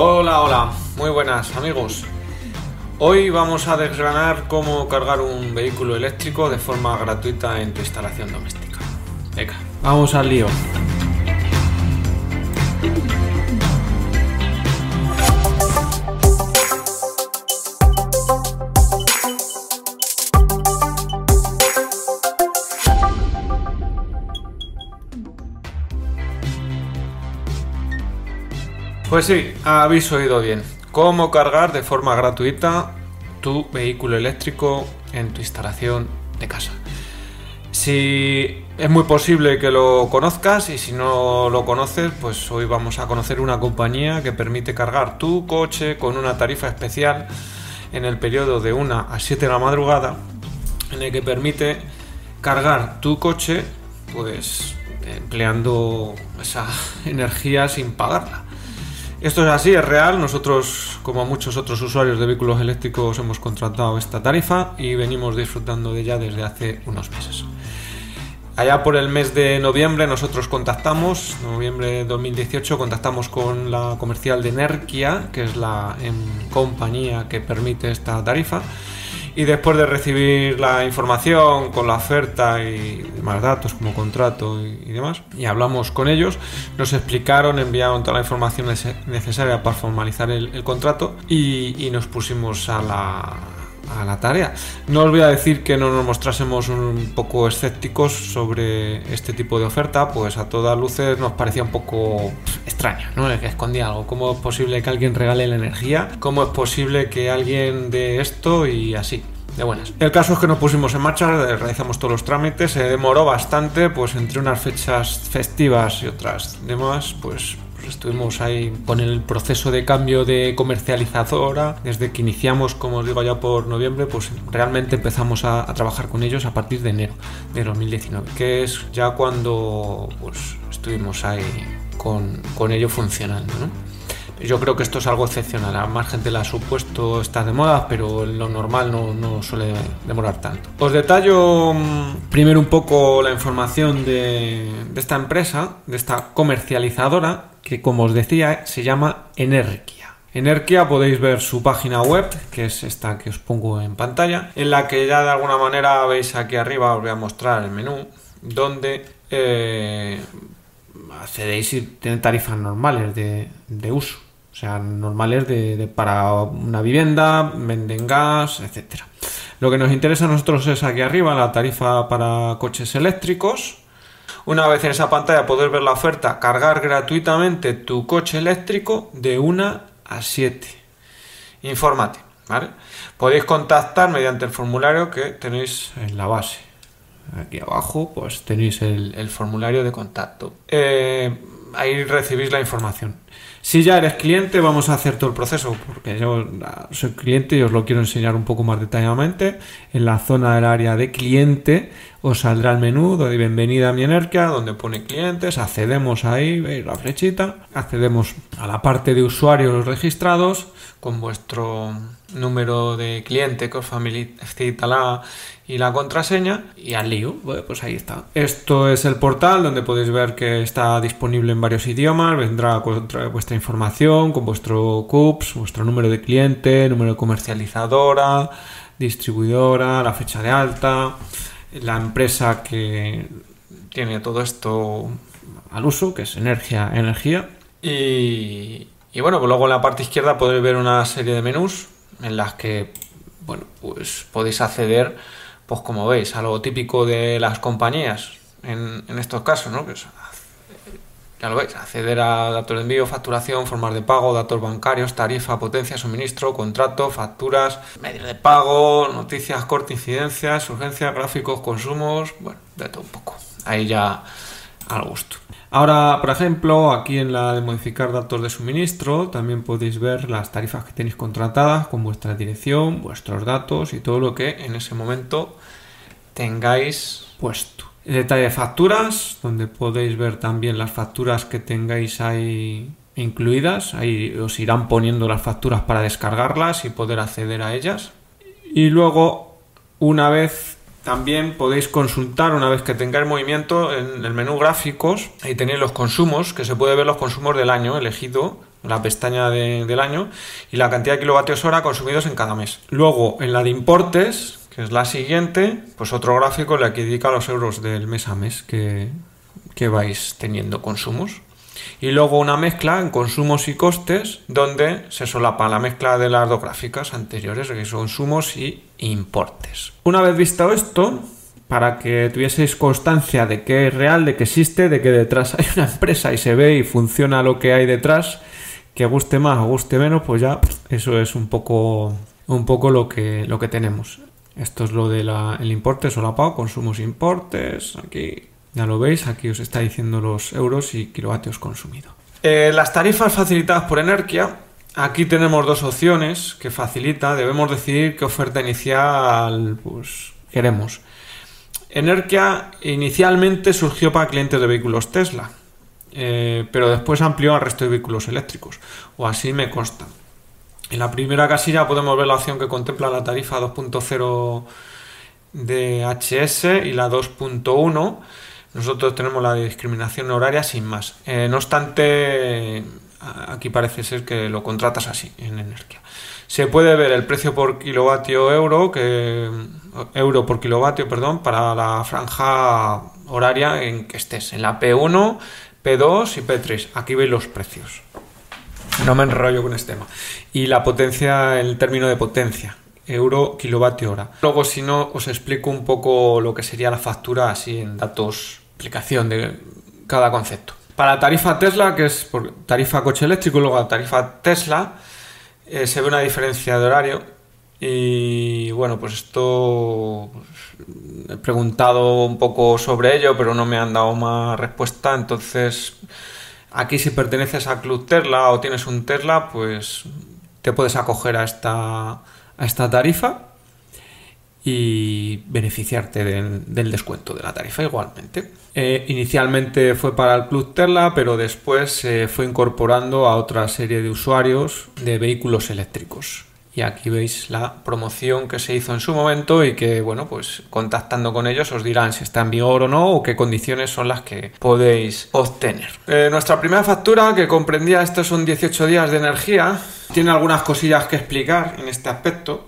Hola, hola, muy buenas amigos. Hoy vamos a desgranar cómo cargar un vehículo eléctrico de forma gratuita en tu instalación doméstica. Venga, vamos al lío. Pues sí, habéis oído bien. Cómo cargar de forma gratuita tu vehículo eléctrico en tu instalación de casa. Si es muy posible que lo conozcas y si no lo conoces, pues hoy vamos a conocer una compañía que permite cargar tu coche con una tarifa especial en el periodo de 1 a 7 de la madrugada, en el que permite cargar tu coche pues empleando esa energía sin pagarla. Esto es así, es real. Nosotros, como muchos otros usuarios de vehículos eléctricos, hemos contratado esta tarifa y venimos disfrutando de ella desde hace unos meses. Allá por el mes de noviembre nosotros contactamos, noviembre de 2018, contactamos con la comercial de Nerkia, que es la em, compañía que permite esta tarifa y después de recibir la información con la oferta y demás datos como contrato y, demás, y hablamos con ellos, nos explicaron, enviaron toda la información necesaria para formalizar el, contrato y nos pusimos a la, a la tarea. No os voy a decir que no nos mostrásemos un poco escépticos sobre este tipo de oferta, pues a todas luces nos parecía un poco extraña, ¿no? que escondía algo. ¿Cómo es posible que alguien regale la energía? ¿Cómo es posible que alguien de esto y así? De buenas. El caso es que nos pusimos en marcha, realizamos todos los trámites, se demoró bastante, pues entre unas fechas festivas y otras demás, pues estuvimos ahí con el proceso de cambio de comercializadora. Desde que iniciamos, como os digo, ya por noviembre, pues realmente empezamos a, trabajar con ellos a partir de enero de 2019, que es ya cuando pues, estuvimos ahí con, con ello funcionando. Yo creo que esto es algo excepcional. A más gente la ha supuesto, está de moda, pero lo normal no, no, suele demorar tanto. Os detallo mm, primero un poco la información de, de esta empresa, de esta comercializadora, que como os decía se llama Energia. Energia podéis ver su página web, que es esta que os pongo en pantalla, en la que ya de alguna manera veis aquí arriba, os voy a mostrar el menú, donde eh, accedéis y tiene tarifas normales de, uso. O sea, normales de, para una vivienda, venden gas, etc. Lo que nos interesa a nosotros es aquí arriba la tarifa para coches eléctricos, una vez en esa pantalla poder ver la oferta, cargar gratuitamente tu coche eléctrico de 1 a 7. Infórmate, ¿vale? Podéis contactar mediante el formulario que tenéis en la base. Aquí abajo pues tenéis el, formulario de contacto. Eh, ahí recibís la información. Si ya eres cliente, vamos a hacer todo el proceso, porque yo soy cliente y os lo quiero enseñar un poco más detalladamente. En la zona del área de cliente os saldrá el menú de bienvenida a mi Energia, donde pone clientes, accedemos ahí, veis la flechita, accedemos a la parte de usuarios registrados con vuestro número de cliente que os y la contraseña y al lío. pues ahí está. Esto es el portal donde podéis ver que está disponible en varios idiomas. Vendrá vuestra información con vuestro CUPS, vuestro número de cliente, número de comercializadora, distribuidora, la fecha de alta, la empresa que tiene todo esto al uso, que es Energía Energía. Y, y bueno, pues luego en la parte izquierda podéis ver una serie de menús en las que bueno, pues podéis acceder pues como veis, algo típico de las compañías en, estos casos, ¿no? ya lo veis, acceder a datos de envío, facturación, formas de pago, datos bancarios, tarifa, potencia, suministro, contrato, facturas, medios de pago, noticias, corte, incidencias, urgencias, gráficos, consumos, bueno, de todo un poco. Ahí ya al gusto. Ahora, por ejemplo, aquí en la de modificar datos de suministro, también podéis ver las tarifas que tenéis contratadas con vuestra dirección, vuestros datos y todo lo que en ese momento tengáis puesto. Detalle de facturas, donde podéis ver también las facturas que tengáis ahí incluidas. Ahí os irán poniendo las facturas para descargarlas y poder acceder a ellas. Y luego, una vez también podéis consultar una vez que tengáis movimiento en el menú gráficos. Ahí tenéis los consumos, que se puede ver los consumos del año elegido la pestaña del año, y la cantidad de kilovatios hora consumidos en cada mes. Luego, en la de importes, que es la siguiente, pues otro gráfico le que indica los euros del mes a mes que, que vais teniendo consumos. Y luego una mezcla en consumos y costes, donde se solapa la mezcla de las dos gráficas anteriores, que son consumos y importes. Una vez visto esto, para que tuvieseis constancia de que es real, de que existe, de que detrás hay una empresa y se ve y funciona lo que hay detrás, que guste más o guste menos, pues ya eso es un poco, un poco lo, que, lo que tenemos. Esto es lo del el importe solapado, consumos importes, aquí ya lo veis, aquí os está diciendo los euros y kilovatios consumidos. Eh, las tarifas facilitadas por Energia, aquí tenemos dos opciones que facilita, debemos decidir qué oferta inicial pues, queremos. Energia inicialmente surgió para clientes de vehículos Tesla, eh, pero después amplió al resto de vehículos eléctricos, o así me consta. En la primera casilla podemos ver la opción que contempla la tarifa 2.0 de HS y la 2.1. Nosotros tenemos la discriminación horaria sin más. Eh, no obstante, aquí parece ser que lo contratas así en Energia. Se puede ver el precio por kilovatio euro, que, euro por kilovatio, perdón, para la franja horaria en que estés, en la P1, P2 y P3. Aquí veis los precios. No me enrollo con este tema. Y la potencia, el término de potencia, euro kilovatio hora. Luego, si no, os explico un poco lo que sería la factura así en datos, de cada concepto. Para tarifa Tesla, que es por tarifa coche eléctrico, luego tarifa Tesla, eh, se ve una diferencia de horario y bueno, pues esto pues, he preguntado un poco sobre ello, pero no me han dado más respuesta. Entonces, aquí si perteneces a Club Tesla o tienes un Tesla, pues te puedes acoger a esta, a esta tarifa y beneficiarte del, descuento de la tarifa igualmente. Eh, inicialmente fue para el Club Tesla, pero después se fue incorporando a otra serie de usuarios de vehículos eléctricos. Y aquí veis la promoción que se hizo en su momento y que, bueno, pues contactando con ellos os dirán si está en vigor o no o qué condiciones son las que podéis obtener. Eh, nuestra primera factura, que comprendía estos son 18 días de energía, tiene algunas cosillas que explicar en este aspecto.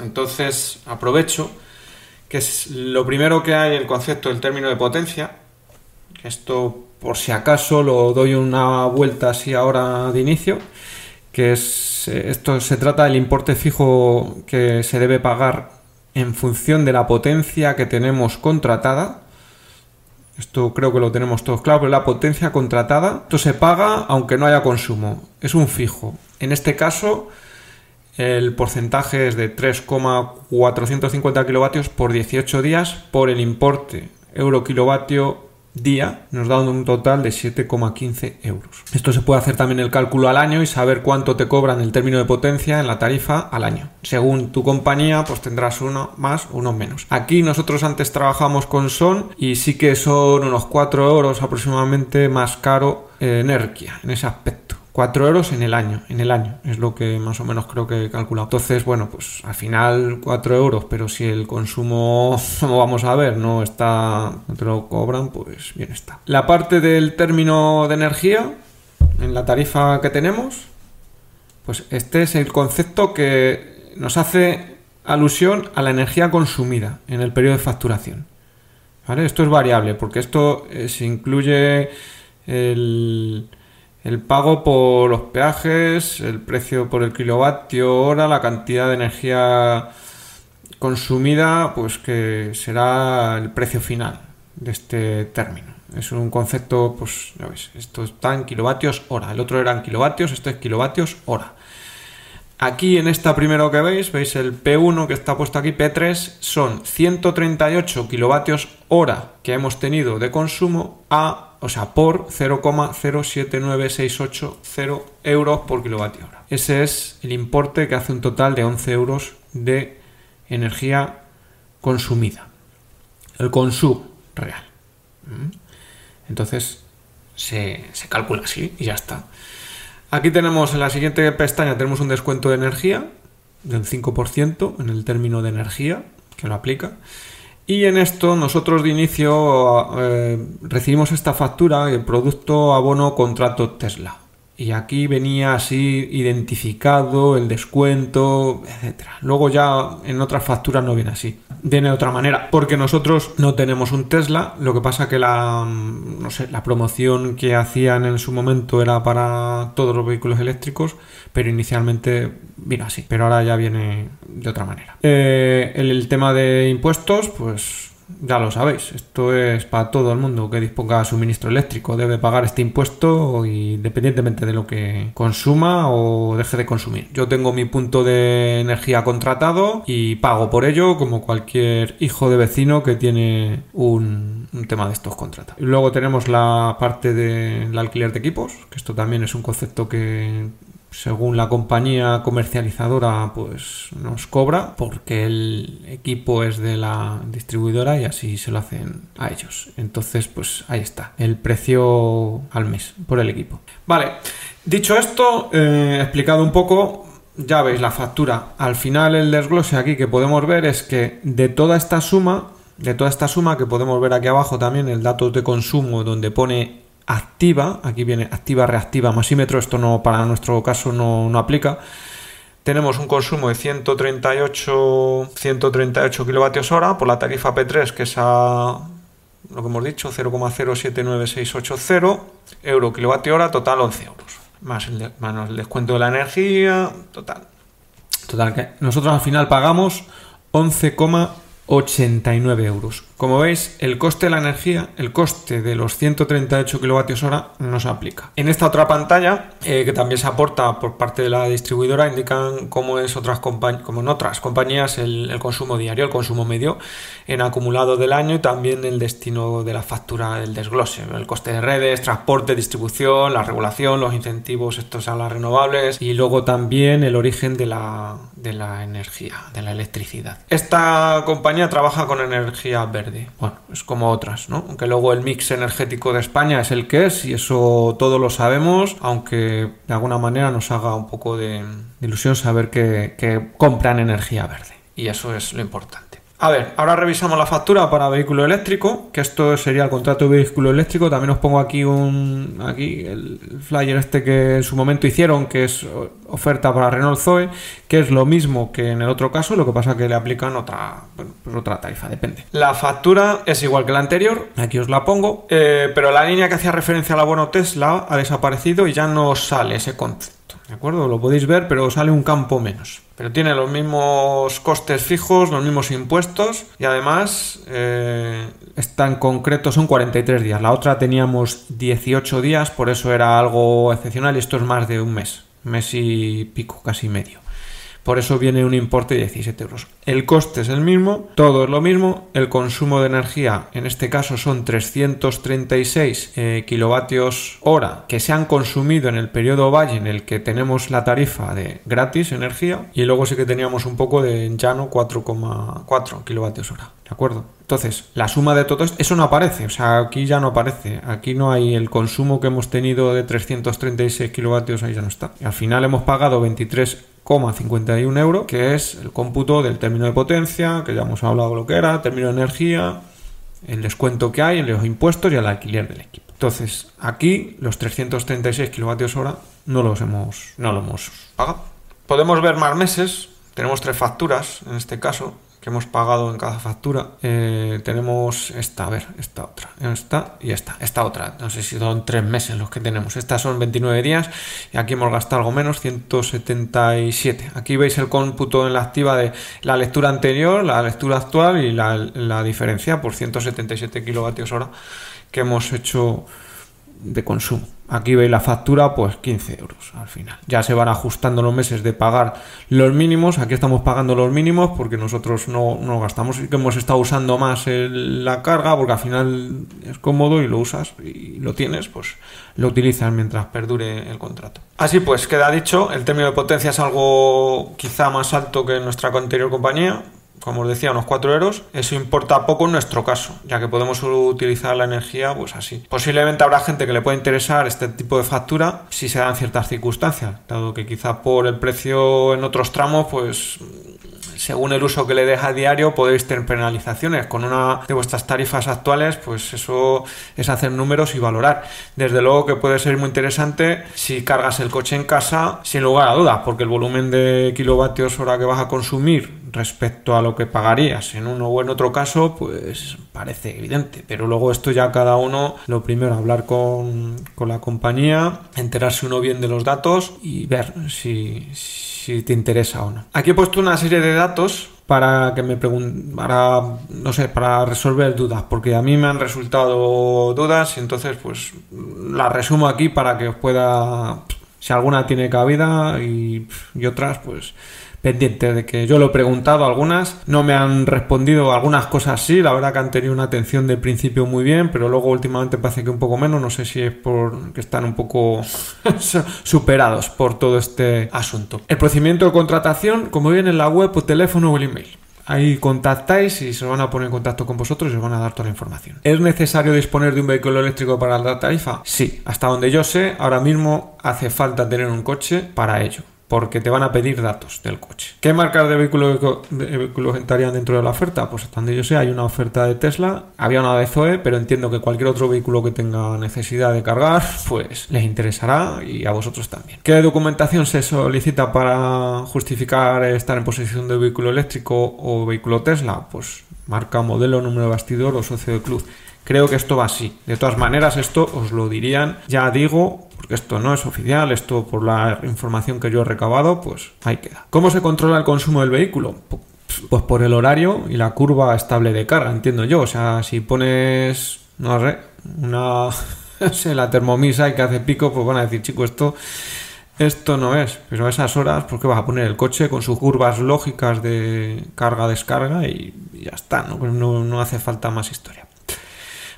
Entonces aprovecho que es lo primero que hay el concepto del término de potencia. Esto por si acaso lo doy una vuelta así ahora de inicio, que es esto se trata del importe fijo que se debe pagar en función de la potencia que tenemos contratada. Esto creo que lo tenemos todos claro, pero la potencia contratada, esto se paga aunque no haya consumo, es un fijo. En este caso, el porcentaje es de 3,450 kilovatios por 18 días por el importe euro kilovatio día nos da un total de 7,15 euros. Esto se puede hacer también el cálculo al año y saber cuánto te cobran el término de potencia en la tarifa al año. Según tu compañía, pues tendrás uno más, uno menos. Aquí nosotros antes trabajamos con Son y sí que son unos 4 euros aproximadamente más caro Energia en ese aspecto. 4 euros en el año, en el año, es lo que más o menos creo que he calculado. Entonces, bueno, pues al final 4 euros, pero si el consumo, como vamos a ver, no está, no te lo cobran, pues bien está. La parte del término de energía, en la tarifa que tenemos, pues este es el concepto que nos hace alusión a la energía consumida en el periodo de facturación. ¿Vale? Esto es variable, porque esto eh, se incluye el el pago por los peajes, el precio por el kilovatio hora, la cantidad de energía consumida, pues que será el precio final de este término. Es un concepto, pues ya veis, esto está en kilovatios hora, el otro era en kilovatios, esto es kilovatios hora. Aquí en esta primero que veis, veis el P1 que está puesto aquí, P3, son 138 kilovatios hora que hemos tenido de consumo a o sea, por 0,079680 euros por kilovatio hora. Ese es el importe que hace un total de 11 euros de energía consumida. El consumo real. ¿Mm? Entonces se, se calcula así y ya está. Aquí tenemos en la siguiente pestaña tenemos un descuento de energía del 5% en el término de energía que lo aplica. Y en esto nosotros de inicio eh, recibimos esta factura, el producto abono contrato Tesla. Y aquí venía así identificado el descuento, etcétera. Luego ya en otras facturas no viene así, viene de otra manera, porque nosotros no tenemos un Tesla, lo que pasa que la no sé, la promoción que hacían en su momento era para todos los vehículos eléctricos, pero inicialmente vino así, pero ahora ya viene de otra manera. Eh, el tema de impuestos, pues ya lo sabéis, esto es para todo el mundo que disponga suministro eléctrico. Debe pagar este impuesto independientemente de lo que consuma o deje de consumir. Yo tengo mi punto de energía contratado y pago por ello como cualquier hijo de vecino que tiene un, tema de estos contratados. Luego tenemos la parte del alquiler de equipos, que esto también es un concepto que según la compañía comercializadora, pues nos cobra porque el equipo es de la distribuidora y así se lo hacen a ellos. Entonces, pues ahí está, el precio al mes por el equipo. Vale, dicho esto, eh, explicado un poco, ya veis la factura. Al final el desglose aquí que podemos ver es que de toda esta suma, de toda esta suma que podemos ver aquí abajo también el dato de consumo donde pone activa, aquí viene activa, reactiva, masímetro, esto no para nuestro caso no, aplica. Tenemos un consumo de 138, 138 kilovatios hora por la tarifa P3, que es a lo que hemos dicho, 0,079680 euro kilovatio hora, total 11 euros. Más el, más el descuento de la energía, total. Total, que nosotros al final pagamos 11,89 euros. Como veis, el coste de la energía, el coste de los 138 kWh no se aplica. En esta otra pantalla, eh, que también se aporta por parte de la distribuidora, indican cómo es otras como en otras compañías el, consumo diario, el consumo medio en acumulado del año y también el destino de la factura del desglose, el coste de redes, transporte, distribución, la regulación, los incentivos estos a las renovables y luego también el origen de la, de la energía, de la electricidad. Esta compañía trabaja con energía verde bueno, es como otras, ¿no? Aunque luego el mix energético de España es el que es y eso todos lo sabemos, aunque de alguna manera nos haga un poco de, ilusión saber que, que compran energía verde. Y eso es lo importante. A ver, ahora revisamos la factura para vehículo eléctrico, que esto sería el contrato de vehículo eléctrico. También os pongo aquí un aquí el flyer este que en su momento hicieron, que es oferta para Renault Zoe, que es lo mismo que en el otro caso, lo que pasa que le aplican otra, pues otra tarifa, depende. La factura es igual que la anterior, aquí os la pongo, eh, pero la línea que hacía referencia al abono Tesla ha desaparecido y ya no sale ese concepto. ¿De acuerdo? Lo podéis ver, pero sale un campo menos. Pero tiene los mismos costes fijos, los mismos impuestos y además eh, esta en concreto son 43 días. La otra teníamos 18 días, por eso era algo excepcional y esto es más de un mes, mes y pico, casi medio. Por eso viene un importe de 17 euros. El coste es el mismo, todo es lo mismo. El consumo de energía, en este caso, son 336 eh, kilovatios hora que se han consumido en el periodo valle en el que tenemos la tarifa de gratis energía. Y luego sí que teníamos un poco de llano 4,4 kilovatios hora. ¿De acuerdo? Entonces, la suma de todo esto, eso no aparece, o sea, aquí ya no aparece, aquí no hay el consumo que hemos tenido de 336 kilovatios, ahí ya no está. Y al final hemos pagado 23,51 euros, que es el cómputo del término de potencia, que ya hemos hablado lo que era, término de energía, el descuento que hay en los impuestos y el alquiler del equipo. Entonces, aquí los 336 kilovatios hora no los hemos, no lo hemos pagado. Podemos ver más meses, tenemos tres facturas en este caso, que hemos pagado en cada factura. Eh, tenemos esta, a ver, esta otra, esta y esta, esta otra. No sé si son tres meses los que tenemos. Estas son 29 días y aquí hemos gastado algo menos, 177. Aquí veis el cómputo en la activa de la lectura anterior, la lectura actual y la, la diferencia por 177 kilovatios hora que hemos hecho de consumo. Aquí veis la factura, pues 15 euros al final. Ya se van ajustando los meses de pagar los mínimos. Aquí estamos pagando los mínimos porque nosotros no, no gastamos y que hemos estado usando más la carga porque al final es cómodo y lo usas y lo tienes, pues lo utilizas mientras perdure el contrato. Así pues, queda dicho, el término de potencia es algo quizá más alto que nuestra anterior compañía como os decía, unos 4 euros, eso importa poco en nuestro caso, ya que podemos utilizar la energía pues así. Posiblemente habrá gente que le pueda interesar este tipo de factura si se dan ciertas circunstancias, dado que quizá por el precio en otros tramos, pues según el uso que le deja a diario podéis tener penalizaciones. Con una de vuestras tarifas actuales, pues eso es hacer números y valorar. Desde luego que puede ser muy interesante si cargas el coche en casa, sin lugar a dudas, porque el volumen de kilovatios hora que vas a consumir respecto a lo que pagarías en uno o en otro caso, pues parece evidente. Pero luego esto ya cada uno, lo primero, hablar con, con la compañía, enterarse uno bien de los datos y ver si, si te interesa o no. Aquí he puesto una serie de datos para que me pregunten, para, no sé, para resolver dudas, porque a mí me han resultado dudas y entonces pues las resumo aquí para que os pueda, si alguna tiene cabida y, y otras pues pendiente de que yo lo he preguntado algunas, no me han respondido algunas cosas sí, la verdad que han tenido una atención de principio muy bien, pero luego últimamente parece que un poco menos, no sé si es por que están un poco superados por todo este asunto. El procedimiento de contratación, como viene en la web, por teléfono o el email. Ahí contactáis y se van a poner en contacto con vosotros y os van a dar toda la información. ¿Es necesario disponer de un vehículo eléctrico para la tarifa? Sí, hasta donde yo sé, ahora mismo hace falta tener un coche para ello porque te van a pedir datos del coche. ¿Qué marcas de vehículos, estarían dentro de la oferta? Pues donde yo sé hay una oferta de Tesla, había una de Zoe, pero entiendo que cualquier otro vehículo que tenga necesidad de cargar, pues les interesará y a vosotros también. ¿Qué documentación se solicita para justificar estar en posesión de vehículo eléctrico o vehículo Tesla? Pues marca, modelo, número de bastidor o socio de club. Creo que esto va así. De todas maneras, esto os lo dirían, ya digo, porque esto no es oficial, esto por la información que yo he recabado, pues ahí queda. ¿Cómo se controla el consumo del vehículo? Pues por el horario y la curva estable de carga, entiendo yo. O sea, si pones, no sé, una, la termomisa y que hace pico, pues van a decir, chico, esto, esto no es. Pero a esas horas, ¿por qué vas a poner el coche con sus curvas lógicas de carga-descarga y, ya está, ¿no? Pues no, no hace falta más historia.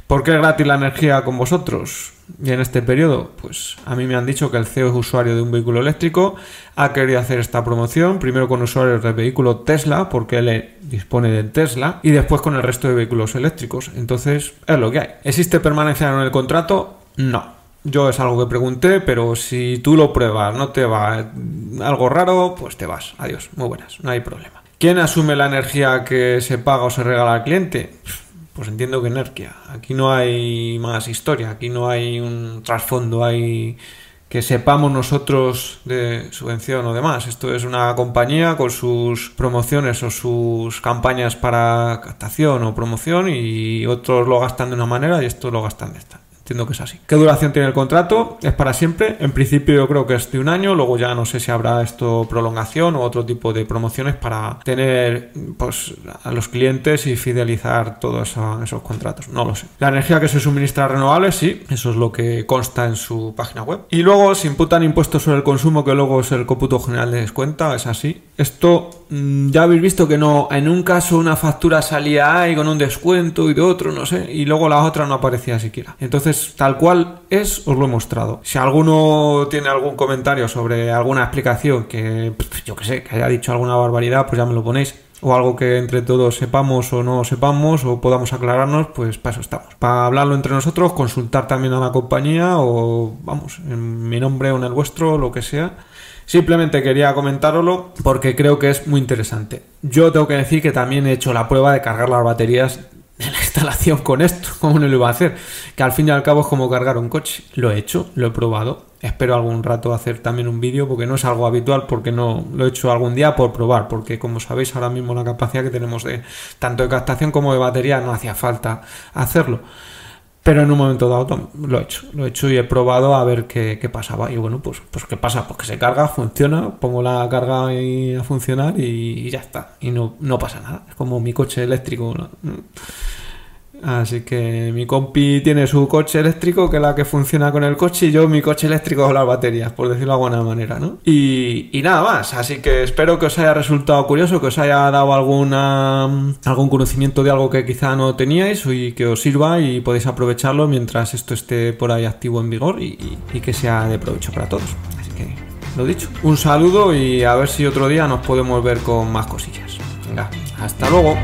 ¿Por qué es gratis la energía con vosotros? Y en este periodo, pues a mí me han dicho que el CEO es usuario de un vehículo eléctrico, ha querido hacer esta promoción, primero con usuarios del vehículo Tesla, porque él dispone del Tesla, y después con el resto de vehículos eléctricos. Entonces, es lo que hay. ¿Existe permanencia en el contrato? No. Yo es algo que pregunté, pero si tú lo pruebas, no te va algo raro, pues te vas. Adiós, muy buenas, no hay problema. ¿Quién asume la energía que se paga o se regala al cliente? Pues entiendo que Nerkia. Aquí no hay más historia, aquí no hay un trasfondo, hay que sepamos nosotros de subvención o demás. Esto es una compañía con sus promociones o sus campañas para captación o promoción y otros lo gastan de una manera y estos lo gastan de esta. Entiendo que es así. ¿Qué duración tiene el contrato? Es para siempre. En principio yo creo que es de un año. Luego ya no sé si habrá esto prolongación o otro tipo de promociones para tener pues, a los clientes y fidelizar todos esos contratos. No lo sé. La energía que se suministra renovable, sí. Eso es lo que consta en su página web. Y luego se imputan impuestos sobre el consumo que luego es el cómputo general de descuenta. Es así. Esto mm, ya habéis visto que no. En un caso una factura salía ahí con un descuento y de otro, no sé. Y luego la otra no aparecía siquiera. Entonces tal cual es, os lo he mostrado. Si alguno tiene algún comentario sobre alguna explicación que, yo que sé, que haya dicho alguna barbaridad, pues ya me lo ponéis. O algo que entre todos sepamos o no sepamos o podamos aclararnos, pues para eso estamos. Para hablarlo entre nosotros, consultar también a la compañía o, vamos, en mi nombre o en el vuestro, lo que sea. Simplemente quería comentároslo porque creo que es muy interesante. Yo tengo que decir que también he hecho la prueba de cargar las baterías de la instalación con esto, ¿cómo no lo iba a hacer? Que al fin y al cabo es como cargar un coche. Lo he hecho, lo he probado. Espero algún rato hacer también un vídeo porque no es algo habitual, porque no lo he hecho algún día por probar, porque como sabéis ahora mismo la capacidad que tenemos de tanto de captación como de batería no hacía falta hacerlo. Pero en un momento dado lo he hecho, lo he hecho y he probado a ver qué, pasaba. Y bueno, pues, pues qué pasa, pues que se carga, funciona, pongo la carga a funcionar y, ya está. Y no, no pasa nada. Es como mi coche eléctrico. Así que mi compi tiene su coche eléctrico, que es la que funciona con el coche, y yo mi coche eléctrico con las baterías, por decirlo de alguna manera, ¿no? Y, nada más, así que espero que os haya resultado curioso, que os haya dado alguna, algún conocimiento de algo que quizá no teníais y que os sirva y podéis aprovecharlo mientras esto esté por ahí activo en vigor y, y que sea de provecho para todos. Así que, lo dicho, un saludo y a ver si otro día nos podemos ver con más cosillas. Venga, Hasta luego.